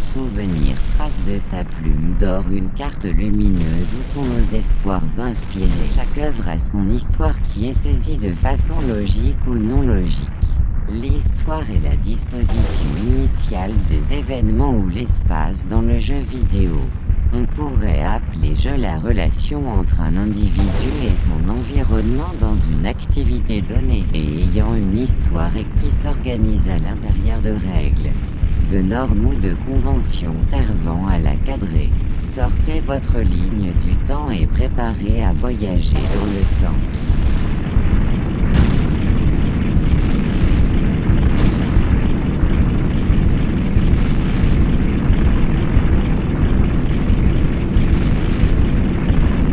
souvenirs trace de sa plume d'or une carte lumineuse où sont nos espoirs inspirés. Chaque œuvre a son histoire qui est saisie de façon logique ou non logique. L'histoire est la disposition initiale des événements ou l'espace dans le jeu vidéo. On pourrait appeler jeu la relation entre un individu et son environnement dans une activité donnée et ayant une histoire et qui s'organise à l'intérieur de règles, de normes ou de conventions servant à la cadrer. Sortez votre ligne du temps et préparez à voyager dans le temps.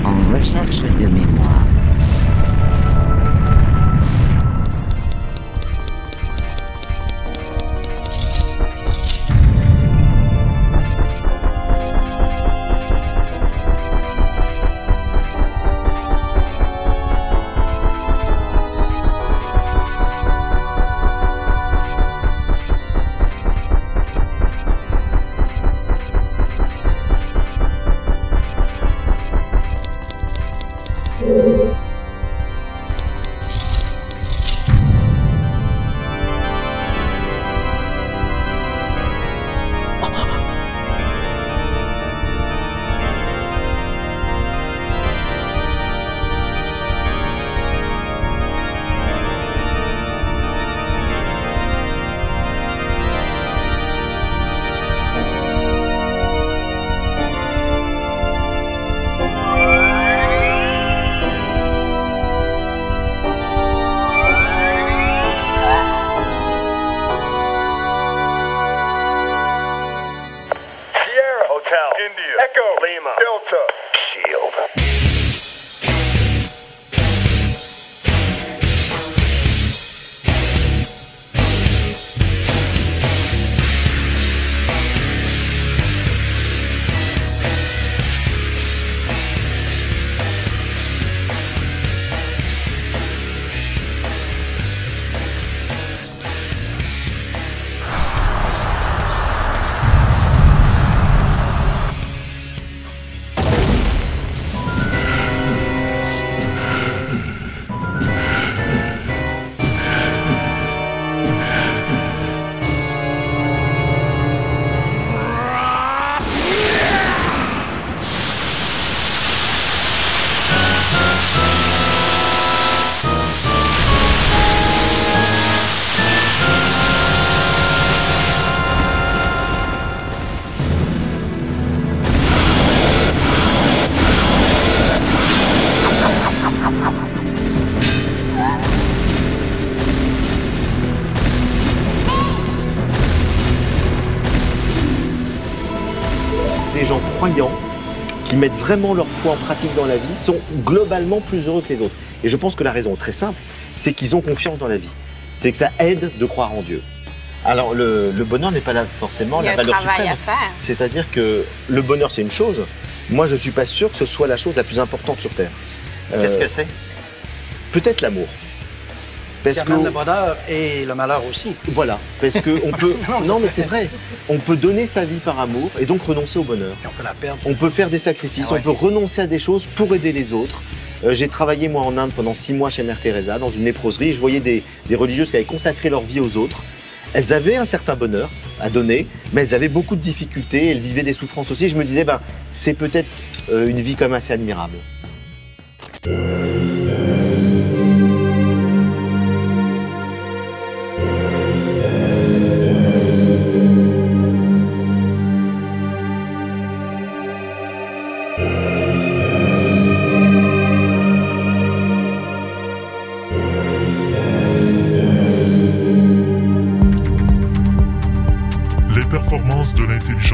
En recherche de mémoire. Vraiment leur foi en pratique dans la vie sont globalement plus heureux que les autres. Et je pense que la raison est très simple, c'est qu'ils ont confiance dans la vie. C'est que ça aide de croire en Dieu. Alors le, le bonheur n'est pas là forcément Il y a la un valeur travail suprême. à faire. C'est-à-dire que le bonheur c'est une chose. Moi je suis pas sûr que ce soit la chose la plus importante sur Terre. Qu'est-ce Euh, que c'est? Peut-être l'amour. Parce que le bonheur et le malheur aussi. voilà, parce que on peut. Non, mais c'est vrai. On peut donner sa vie par amour et donc renoncer au bonheur. Et on peut la perdre. On peut faire des sacrifices, Ah ouais. on peut renoncer à des choses pour aider les autres. Euh, J'ai travaillé moi en Inde pendant six mois chez Mère Teresa dans une léproserie. Je voyais des, des religieuses qui avaient consacré leur vie aux autres. Elles avaient un certain bonheur à donner, mais elles avaient beaucoup de difficultés. Elles vivaient des souffrances aussi. Je me disais, ben, c'est peut-être euh, une vie quand même assez admirable.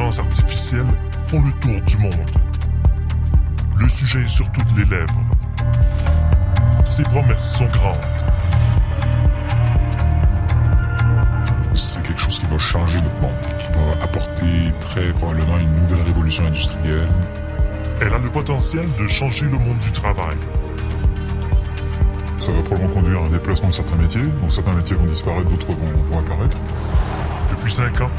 De l'intelligence artificielle font le tour du monde. Le sujet est sur toutes les lèvres. Ses promesses sont grandes. C'est quelque chose qui va changer notre monde, qui va apporter très probablement une nouvelle révolution industrielle. Elle a le potentiel de changer le monde du travail. Ça va probablement conduire à un déplacement de certains métiers, certains métiers vont disparaître, d'autres vont apparaître. Depuis cinq ans,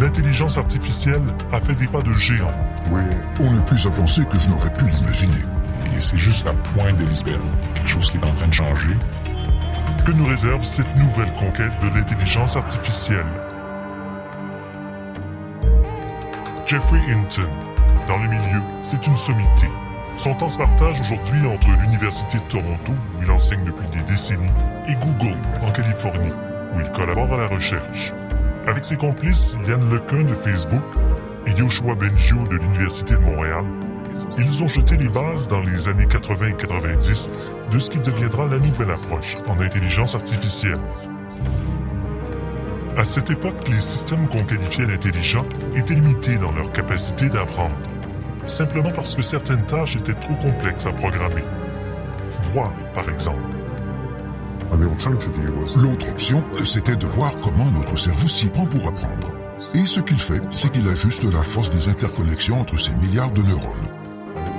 l'intelligence artificielle a fait des pas de géant. Oui, on est plus avancé que je n'aurais pu l'imaginer. Et c'est juste la pointe de l'iceberg. Quelque chose qui est en train de changer. Que nous réserve cette nouvelle conquête de l'intelligence artificielle? Jeffrey Hinton. Dans le milieu, c'est une sommité. Son temps se partage aujourd'hui entre l'Université de Toronto, où il enseigne depuis des décennies, et Google, en Californie, où il collabore à la recherche. Avec ses complices Yann Lequin de Facebook et Yoshua Bengio de l'Université de Montréal, ils ont jeté les bases dans les années 80 et 90 de ce qui deviendra la nouvelle approche en intelligence artificielle. À cette époque, les systèmes qu'on qualifiait d'intelligents étaient limités dans leur capacité d'apprendre, simplement parce que certaines tâches étaient trop complexes à programmer. Voir, par exemple. L'autre option, c'était de voir comment notre cerveau s'y prend pour apprendre. Et ce qu'il fait, c'est qu'il ajuste la force des interconnexions entre ces milliards de neurones.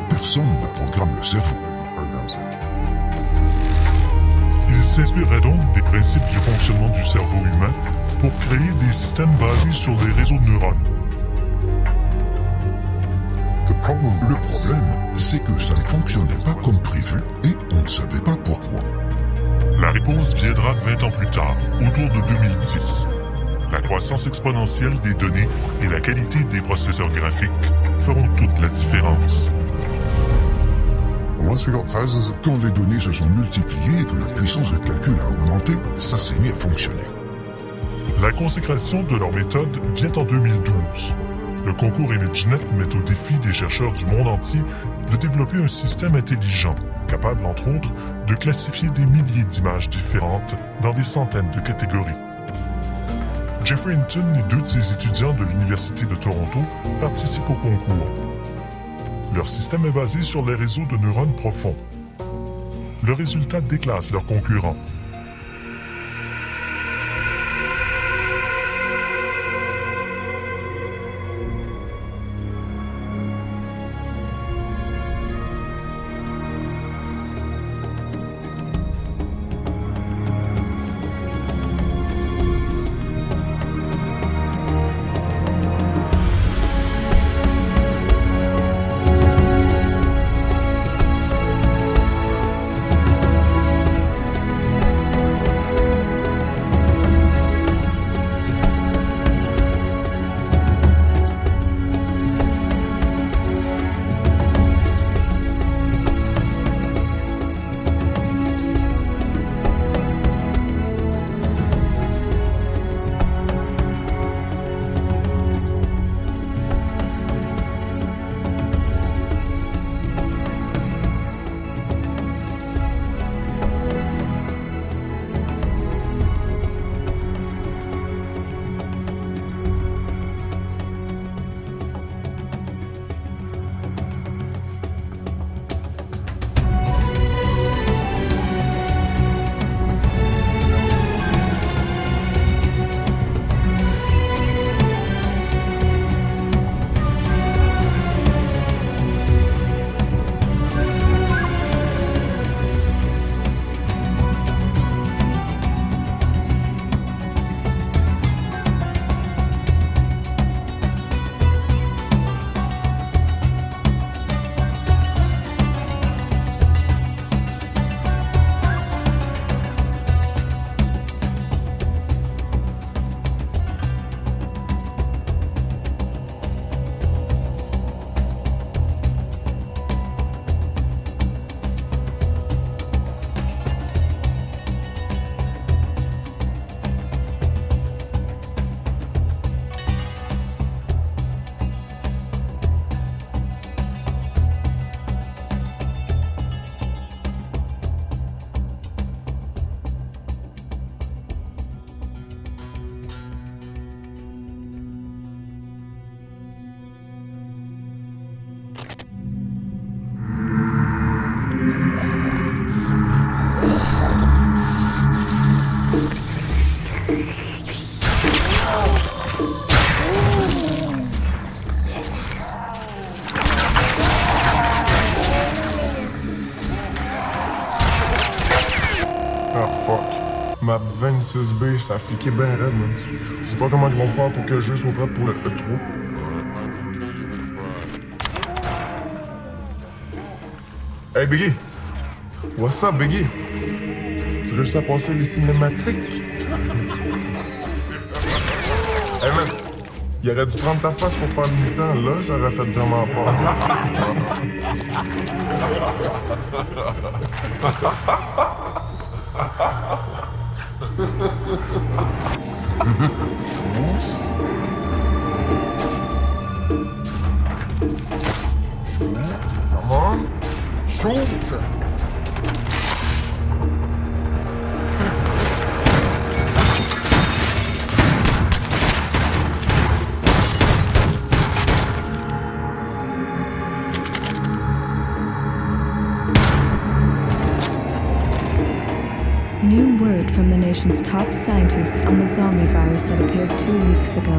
Personne ne programme le cerveau. Il s'inspirerait donc des principes du fonctionnement du cerveau humain pour créer des systèmes basés sur des réseaux de neurones. Le problème, c'est que ça ne fonctionnait pas comme prévu et on ne savait pas pourquoi. La réponse viendra 20 ans plus tard, autour de 2010. La croissance exponentielle des données et la qualité des processeurs graphiques feront toute la différence. Quand les données se sont multipliées et que la puissance de calcul a augmenté, ça s'est mis à fonctionner. La consécration de leur méthode vient en 2012. Le concours ImageNet met au défi des chercheurs du monde entier de développer un système intelligent, capable entre autres de classifier des milliers d'images différentes dans des centaines de catégories. Jeffrey Hinton et deux de ses étudiants de l'Université de Toronto participent au concours. Leur système est basé sur les réseaux de neurones profonds. Le résultat déclasse leurs concurrents. La 26B, ça a fliqué bien raide, man. Je sais pas comment ils vont faire pour que le jeu soit prêt pour le E3. Hey Biggie! What's up, Biggie? Tu réussis à passer les cinématiques? hey man, il aurait dû prendre ta face pour faire le mutant, là, ça aurait fait vraiment peur. Schute. Schute. Schute. Top scientists on the zombie virus that appeared two weeks ago.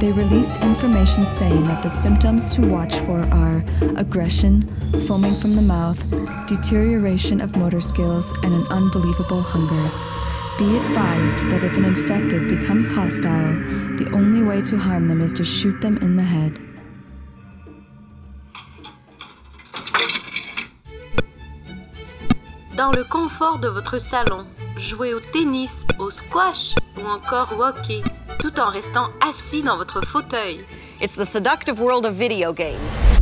They released information saying that the symptoms to watch for are aggression, foaming from the mouth, deterioration of motor skills, and an unbelievable hunger. Be advised that if an infected becomes hostile, the only way to harm them is to shoot them in the head. Dans le confort de votre salon, jouez au tennis, au squash ou encore au hockey, tout en restant assis dans votre fauteuil. It's the seductive world of video games.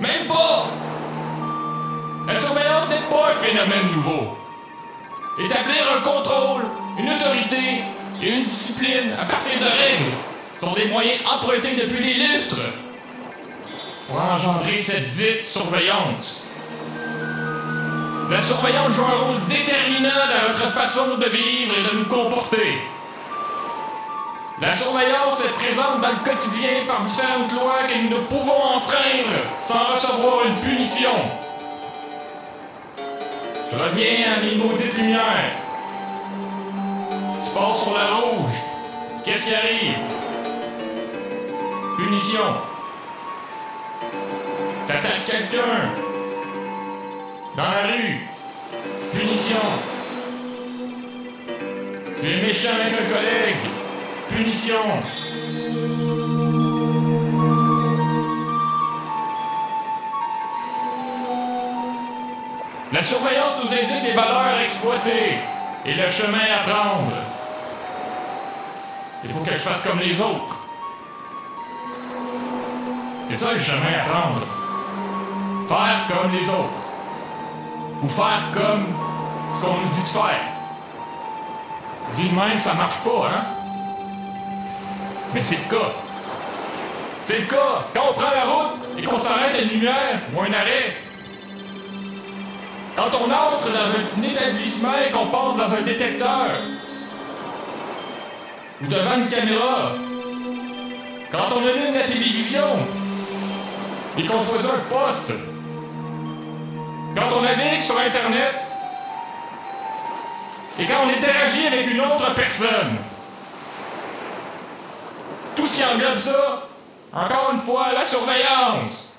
Même pas. La surveillance n'est pas un phénomène nouveau. Établir un contrôle, une autorité et une discipline à partir de règles sont des moyens empruntés depuis des lustres pour engendrer cette dite surveillance. La surveillance joue un rôle déterminant dans notre façon de vivre et de nous comporter. La surveillance est présente dans le quotidien par différentes lois que nous ne pouvons enfreindre sans recevoir une punition. Je reviens à mes maudites lumières. Tu passes sur la rouge, qu'est-ce qui arrive? Punition. T'attaques quelqu'un. Dans la rue. Punition. Tu es méchant avec un collègue. Punition. La surveillance nous indique les valeurs exploitées et le chemin à prendre. Il faut que je fasse comme les autres. C'est ça le chemin à prendre. Faire comme les autres. Ou faire comme ce qu'on nous dit de faire. Dit même, ça marche pas, hein? Mais c'est le cas. C'est le cas. Quand on prend la route et qu'on s'arrête à une lumière ou un arrêt, quand on entre dans un établissement et qu'on passe dans un détecteur, ou devant une caméra, quand on allume la télévision, et qu'on choisit un poste, quand on navigue sur Internet, et quand on interagit avec une autre personne, ce qui englobe ça, encore une fois, la surveillance.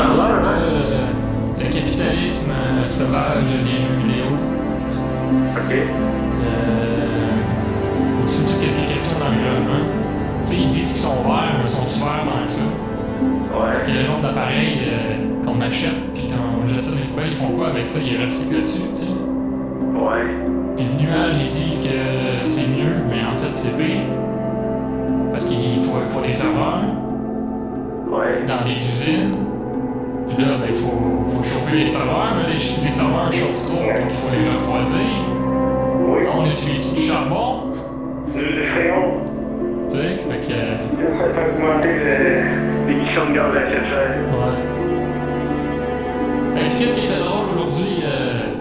Hein? Euh, le capitalisme euh, sauvage des jeux vidéo. Ok. Euh, aussi toutes les questions d'environnement. Tu sais, ils disent qu'ils sont verts, mais ils sont verts tant que ça. Parce qu'il y a le nombre d'appareils euh, qu'on achète, puis quand on jette ça dans les poubelles, ils font quoi avec ça? Ils recyclent dessus, tu sais. Ouais. Puis le nuage, ils disent que c'est mieux, mais en fait, c'est pire. Parce qu'il faut, faut des serveurs dans des usines. Puis là, ben, il faut, faut chauffer les serveurs, mais les, les serveurs chauffent trop, donc il faut les refroidir. Là, on utilise du charbon. Du fréon. Tu sais, fait que. Ça fait augmenter l'émission de gaz à effet de serre. Ouais. Ben, ce qui était drôle aujourd'hui, euh,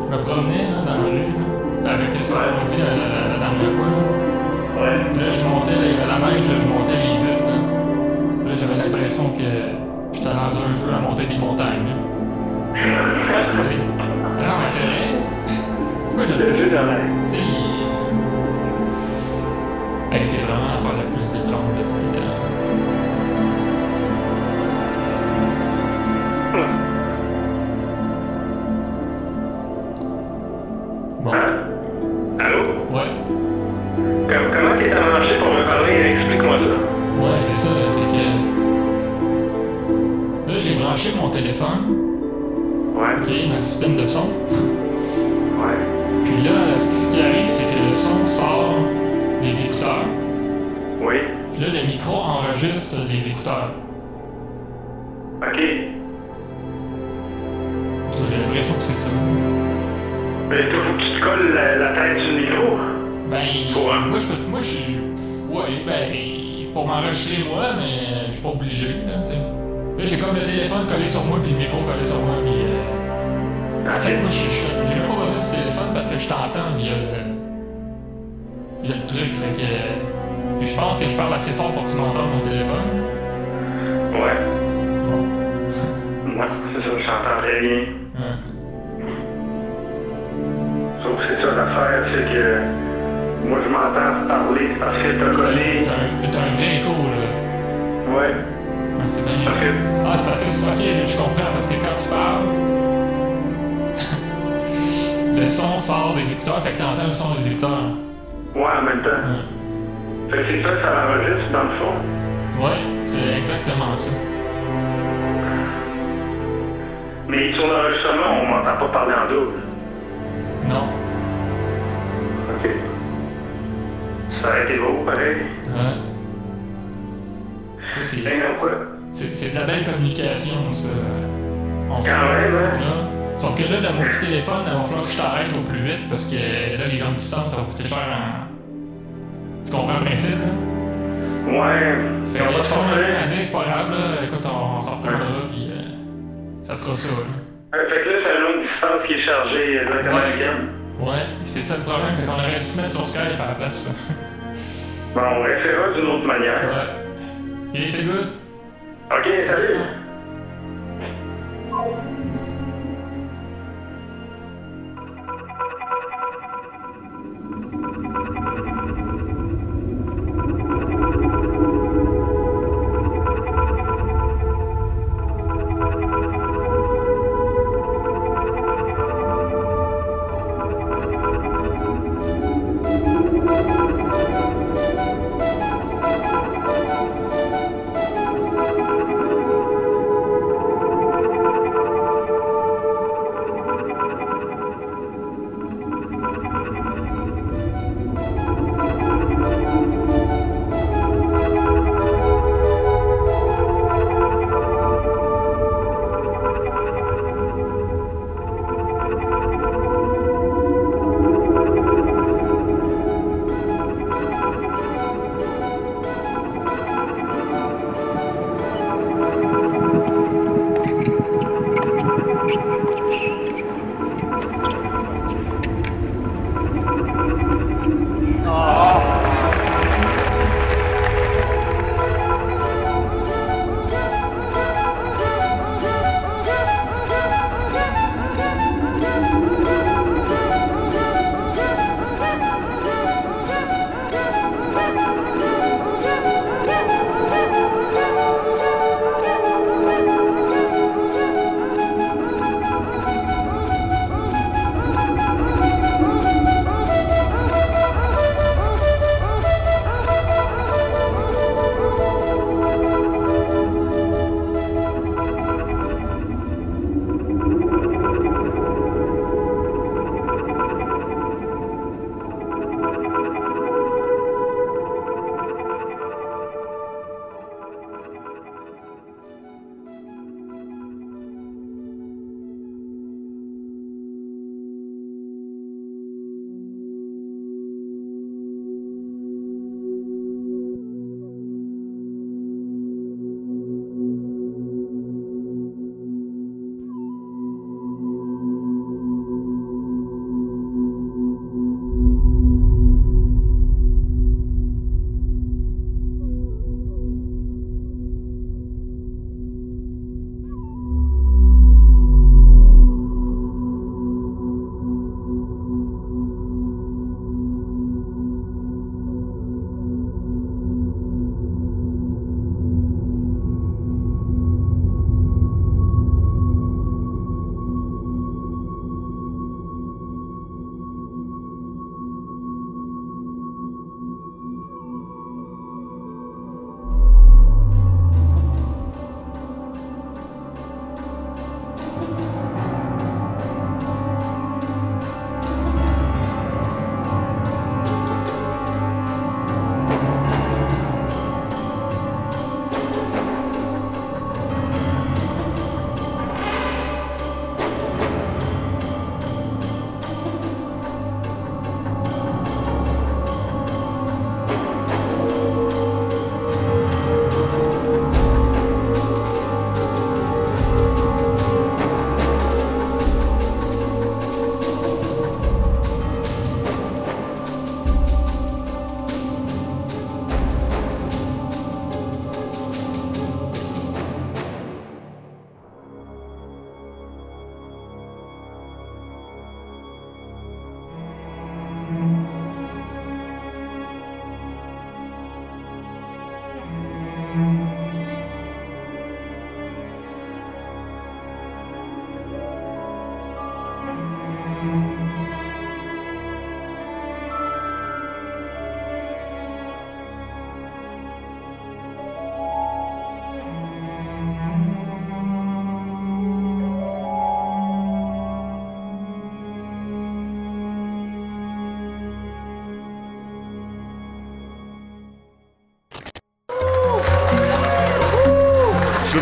je me promenais là, dans la rue, là, avec ce qu'on dit la, la- la dernière fois. Là. Puis Là, je montais, là, il y avait la neige, je montais les buttes. Là, Là, j'avais l'impression que j'étais dans un jeu à monter des montagnes. non, mais c'est vrai. Pourquoi j'avais Le jeu dans c'est vraiment l'affaire la plus étrange de l'impression que c'est ça. Mais toi, faut que tu te colles la, la tête sur le micro. Ben, moi, je peux. Moi, je suis. Ouais, ben, pour m'enregistrer moi, mais je suis pas obligé, là, tu sais. Là, j'ai comme le téléphone collé sur moi, puis le micro collé sur moi, puis. euh, En fait, moi, j'ai même pas besoin du téléphone parce que je t'entends via le. via le truc, fait que. Puis je pense que je parle assez fort pour que tu m'entendes mon téléphone. Ouais. Ouais, c'est ça, je t'entends très bien. Sauf que c'est ça l'affaire, c'est que moi je m'entends parler parce que t'as collé. T'as un, vrai écho, là. Ouais. Ouais, c'est bien. Ah, c'est parce que tu ok, je, je comprends, parce que quand tu parles, le son sort des écouteurs, fait que t'entends le son des écouteurs. Ouais, en même temps. Fait que c'est ça que ça l'enregistre dans le fond. Ouais, c'est exactement ça. Mais sur l'enregistrement, on m'entend pas parler en double. Non. Ok. Ça a été beau, pareil. Ouais. C'est, de la belle communication, ça. On Quand même, hein? là. Sauf que là, dans mon petit téléphone, il va falloir que je t'arrête au plus vite parce que là, les grandes distances, ça va coûter cher en. Tu comprends le principe, là? Ouais. Fait on a rien à dire, c'est pas grave, là. Écoute, on, on s'en reprendra, puis euh, ça sera ça, là. Euh, fait que là, c'est une longue distance qui est chargée exactement Ouais. américaine. Ouais, c'est ça le problème, fait qu'on aurait dû se mettre sur Skype à la place, là. Bon, on essaiera d'une autre manière. Ouais. Et c'est good. Ok, salut.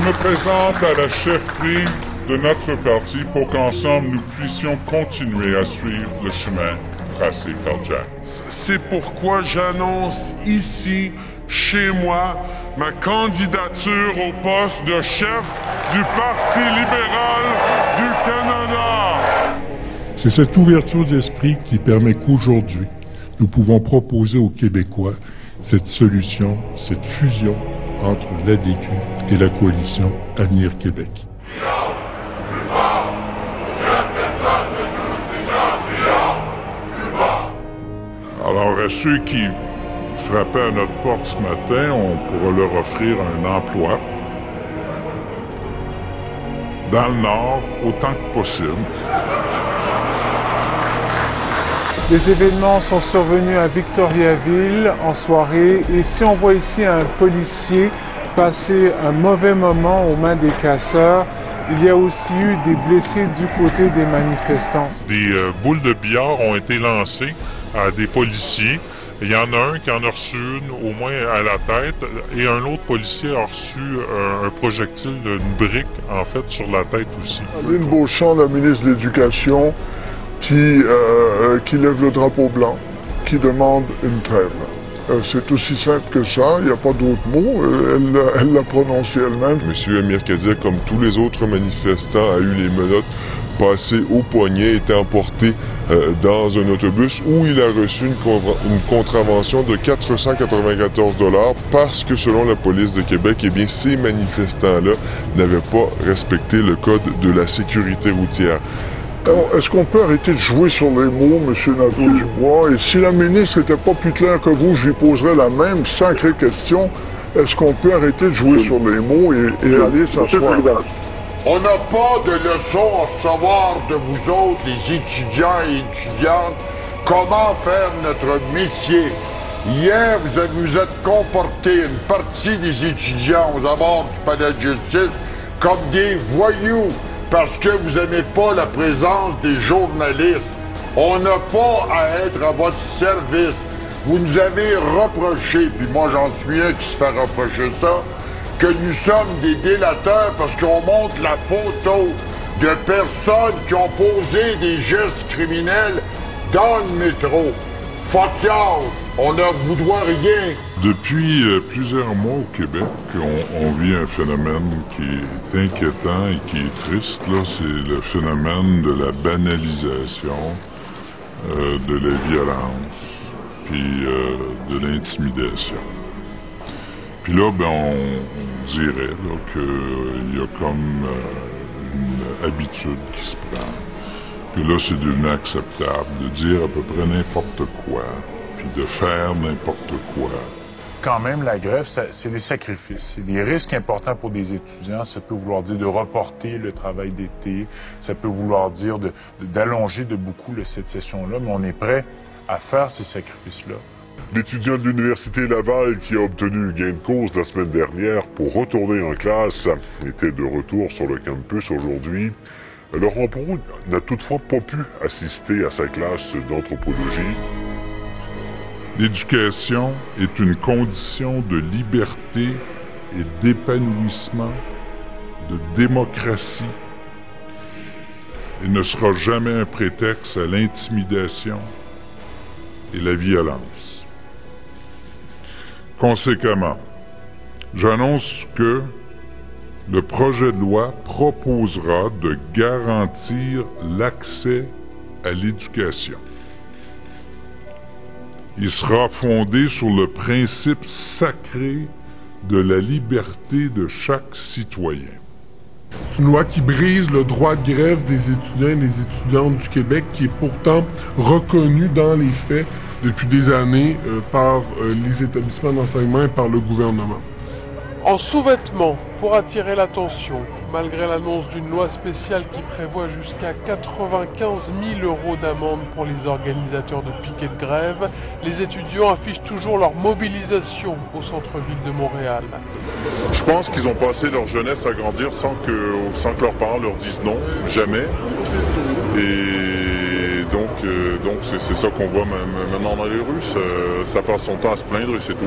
Me présente à la chefferie de notre parti pour qu'ensemble nous puissions continuer à suivre le chemin tracé par Jack. C'est pourquoi j'annonce ici, chez moi, ma candidature au poste de chef du Parti libéral du Canada. C'est cette ouverture d'esprit qui permet qu'aujourd'hui, nous pouvons proposer aux Québécois cette solution, cette fusion entre l'ADQ et la coalition Avenir Québec. Alors, à ceux qui frappaient à notre porte ce matin, on pourra leur offrir un emploi dans le Nord autant que possible. Les événements sont survenus à Victoriaville en soirée et si on voit ici un policier passer un mauvais moment aux mains des casseurs, il y a aussi eu des blessés du côté des manifestants. Des euh, boules de billard ont été lancées à des policiers. Il y en a un qui en a reçu une, au moins à la tête, et un autre policier a reçu euh, un projectile d'une brique, en fait, sur la tête aussi. Aline Beauchamp, la ministre de l'Éducation, qui, euh, qui lève le drapeau blanc, qui demande une trêve. Euh, c'est aussi simple que ça, il n'y a pas d'autre mot, euh, elle, l'a prononcé elle-même. Monsieur Amir Kadir, comme tous les autres manifestants, a eu les menottes passées au poignet, été emporté euh, dans un autobus où il a reçu une contravention de 494 dollars parce que selon la police de Québec, eh bien, ces manifestants-là n'avaient pas respecté le code de la sécurité routière. Alors, Est-ce qu'on peut arrêter de jouer sur les mots, M. Nadeau-Dubois? Et si la ministre n'était pas plus claire que vous, je lui poserais la même sacrée question. Est-ce qu'on peut arrêter de jouer sur les mots et, et aller s'asseoir? On n'a pas de leçon à recevoir de vous autres, les étudiants et étudiantes, comment faire notre métier. Hier, vous avez- vous êtes comportés, une partie des étudiants aux abords du palais de justice, comme des voyous, parce que vous n'aimez pas la présence des journalistes. On n'a pas à être à votre service. Vous nous avez reproché, puis moi j'en suis un qui se fait reprocher ça, que nous sommes des délateurs parce qu'on montre la photo de personnes qui ont posé des gestes criminels dans le métro. Fuck y'all! On ne vous doit rien. Depuis euh, plusieurs mois au Québec, on, vit un phénomène qui est inquiétant et qui est triste. Là, c'est le phénomène de la banalisation euh, de la violence, puis euh, de l'intimidation. Puis là, ben, on, dirait qu'il y a comme une habitude qui se prend. Là, c'est devenu acceptable de dire à peu près n'importe quoi, puis de faire n'importe quoi. Quand même, la grève, c'est des sacrifices. C'est des risques importants pour des étudiants. Ça peut vouloir dire de reporter le travail d'été. Ça peut vouloir dire de- de- d'allonger de, beaucoup cette session-là. Mais on est prêt à faire ces sacrifices-là. L'étudiant de l'Université Laval qui a obtenu gain de cause la semaine dernière pour retourner en classe était de retour sur le campus aujourd'hui. Laurent Proulx n'a toutefois pas pu assister à sa classe d'anthropologie. L'éducation est une condition de liberté et d'épanouissement, de démocratie, et ne sera jamais un prétexte à l'intimidation et la violence. Conséquemment, j'annonce que le projet de loi proposera de garantir l'accès à l'éducation. Il sera fondé sur le principe sacré de la liberté de chaque citoyen. C'est une loi qui brise le droit de grève des étudiants et des étudiantes du Québec, qui est pourtant reconnu dans les faits depuis des années euh, par euh, les établissements d'enseignement et par le gouvernement. En sous-vêtements, pour attirer l'attention, malgré l'annonce d'une loi spéciale qui prévoit jusqu'à 95 000 euros d'amende pour les organisateurs de piquets de grève, les étudiants affichent toujours leur mobilisation au centre-ville de Montréal. Je pense qu'ils ont passé leur jeunesse à grandir sans que, sans que leurs parents leur disent non, jamais. Donc, euh, donc c'est, ça qu'on voit ma- maintenant dans les rues. Ça, passe son temps à se plaindre et c'est tout.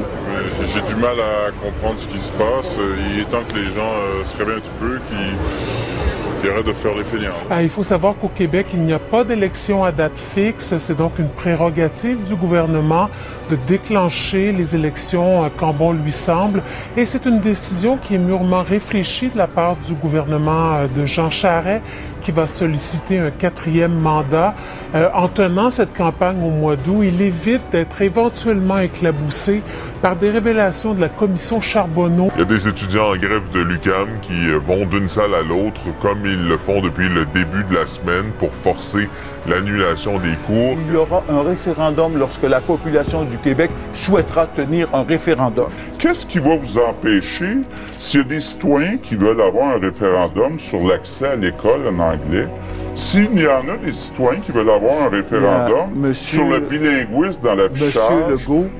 J'ai, du mal à comprendre ce qui se passe. Il est temps que les gens euh, se réveillent un petit peu, qu'ils, arrêtent de faire les feignants. Ah, il faut savoir qu'au Québec, il n'y a pas d'élection à date fixe. C'est donc une prérogative du gouvernement de déclencher les élections euh, quand bon lui semble. Et c'est une décision qui est mûrement réfléchie de la part du gouvernement de Jean Charest, qui va solliciter un quatrième mandat. Euh, en tenant cette campagne au mois d'août, il évite d'être éventuellement éclaboussé par des révélations de la commission Charbonneau. Il y a des étudiants en grève de l'UCAM qui euh, vont d'une salle à l'autre comme ils le font depuis le début de la semaine pour forcer l'annulation des cours. Il y aura un référendum lorsque la population du Québec souhaitera tenir un référendum. Qu'est-ce qui va vous empêcher, s'il y a des citoyens qui veulent avoir un référendum sur l'accès à l'école en anglais, s'il y en a des citoyens qui veulent avoir un référendum monsieur- sur le bilinguisme dans l'affichage,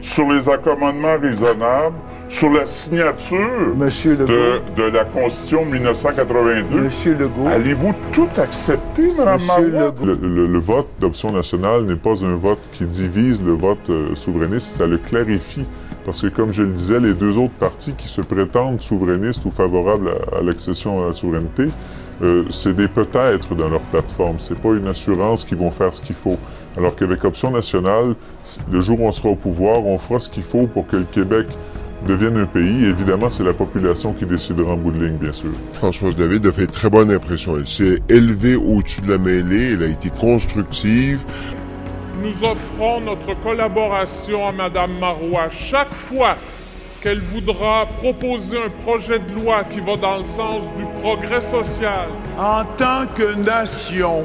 sur les accommodements raisonnables, sur la signature Monsieur de, de la Constitution de 1982, Monsieur Legault. allez-vous tout accepter, Mme Monsieur Marois? Le, le- le vote d'option nationale n'est pas un vote qui divise le vote euh, souverainiste, ça le clarifie. Parce que, comme je le disais, les deux autres partis qui se prétendent souverainistes ou favorables à, à l'accession à la souveraineté, euh, c'est des peut-être dans leur plateforme. C'est pas une assurance qu'ils vont faire ce qu'il faut. Alors qu'avec Option nationale, le jour où on sera au pouvoir, on fera ce qu'il faut pour que le Québec devienne un pays. Évidemment, c'est la population qui décidera en bout de ligne, bien sûr. Françoise David a fait très bonne impression. Elle s'est élevée au-dessus de la mêlée, elle a été constructive. Nous offrons notre collaboration à Madame Marois chaque fois qu'elle voudra proposer un projet de loi qui va dans le sens du progrès social. En tant que nation,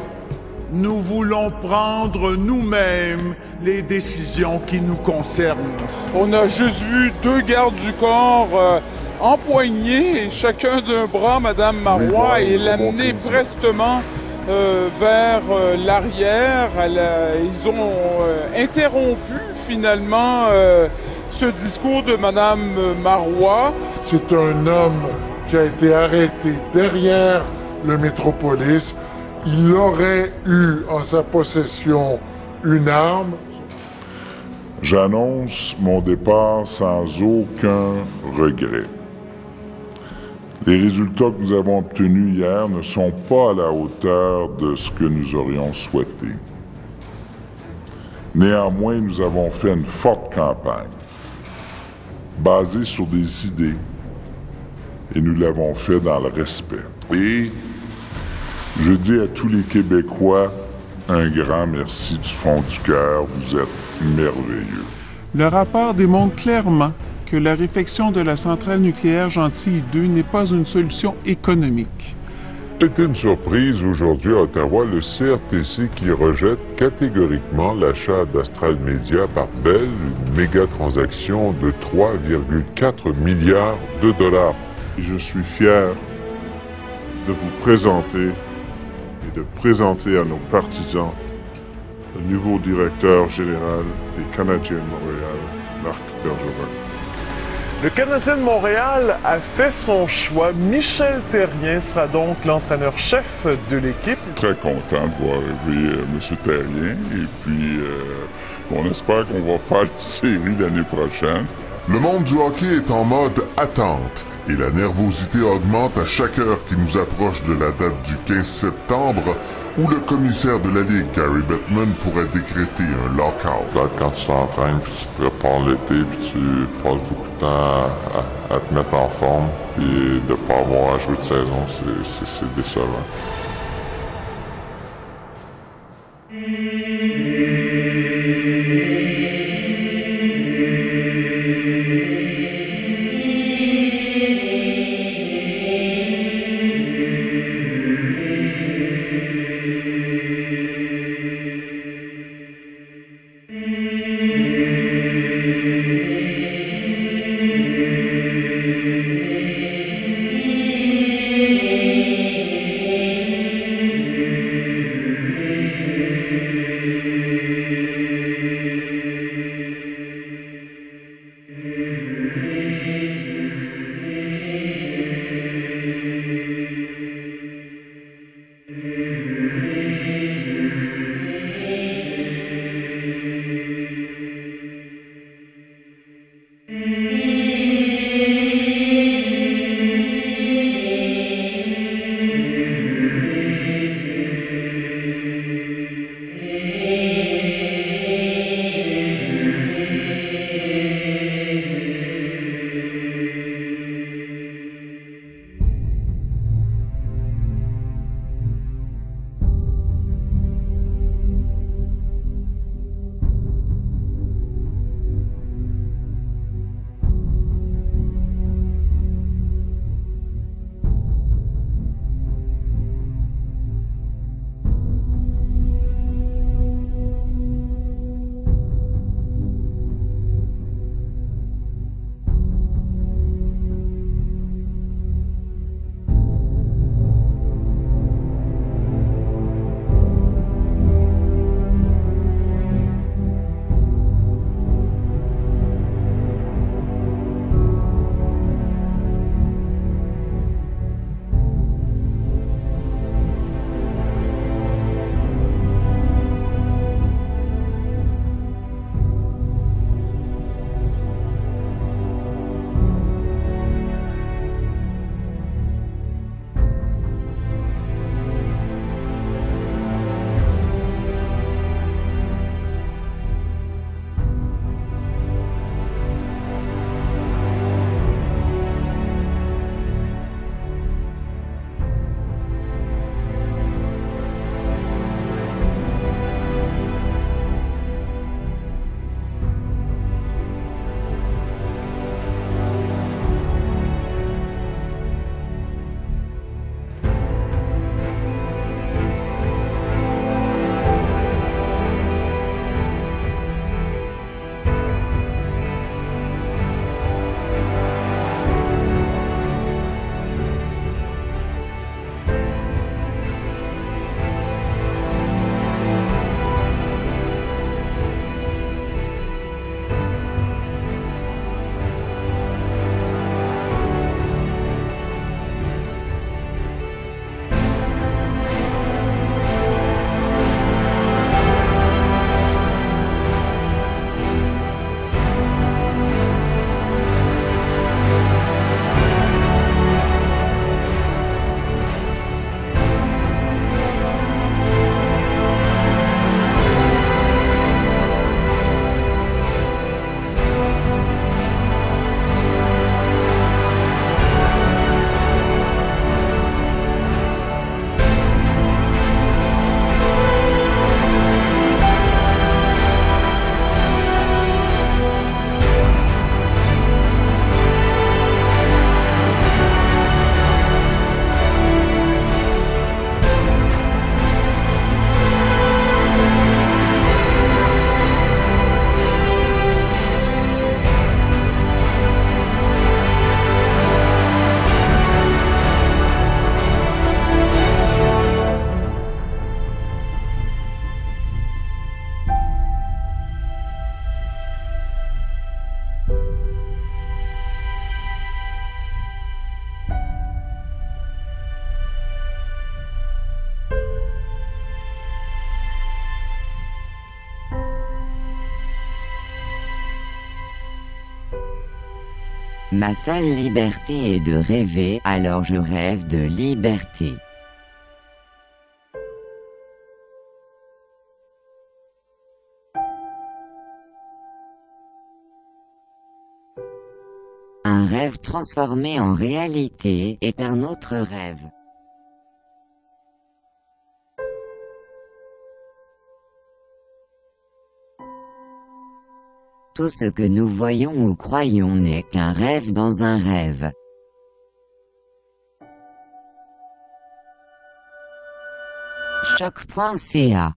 nous voulons prendre nous-mêmes les décisions qui nous concernent. On a juste vu deux gardes du corps euh, empoigner chacun d'un bras Madame Marois et l'amener prestement euh, vers euh, l'arrière. Ils ont euh, interrompu finalement euh, ce discours de Madame Marois. C'est un homme qui a été arrêté derrière le métropolis. Il aurait eu en sa possession une arme. J'annonce mon départ sans aucun regret. Les résultats que nous avons obtenus hier ne sont pas à la hauteur de ce que nous aurions souhaité. Néanmoins, nous avons fait une forte campagne, basée sur des idées, et nous l'avons fait dans le respect. Et je dis à tous les Québécois un grand merci du fond du cœur, vous êtes merveilleux. Le rapport démontre clairement que la réfection de la centrale nucléaire Gentilly 2 n'est pas une solution économique. C'est une surprise aujourd'hui à Ottawa, le CRTC qui rejette catégoriquement l'achat d'Astral Media par Bell, une méga transaction de 3,4 milliards de dollars. Je suis fier de vous présenter et de présenter à nos partisans le nouveau directeur général des Canadiens de Montréal, Marc Bergevin. Le Canadien de Montréal a fait son choix. Michel Terrien sera donc l'entraîneur-chef de l'équipe. Très content de voir arriver euh, M. Terrien et puis euh, on espère qu'on va faire la série l'année prochaine. Le monde du hockey est en mode attente et la nervosité augmente à chaque heure qui nous approche de la date du 15 septembre où le commissaire de la Ligue, Gary Bettman, pourrait décréter un lockout. Quand tu t'entraînes, puis tu te prépares l'été, puis tu passes beaucoup de temps à, à te mettre en forme, puis de ne pas avoir à jouer de saison, c'est décevant. Ma seule liberté est de rêver, alors je rêve de liberté. Un rêve transformé en réalité est un autre rêve. Tout ce que nous voyons ou croyons n'est qu'un rêve dans un rêve. Choc.ca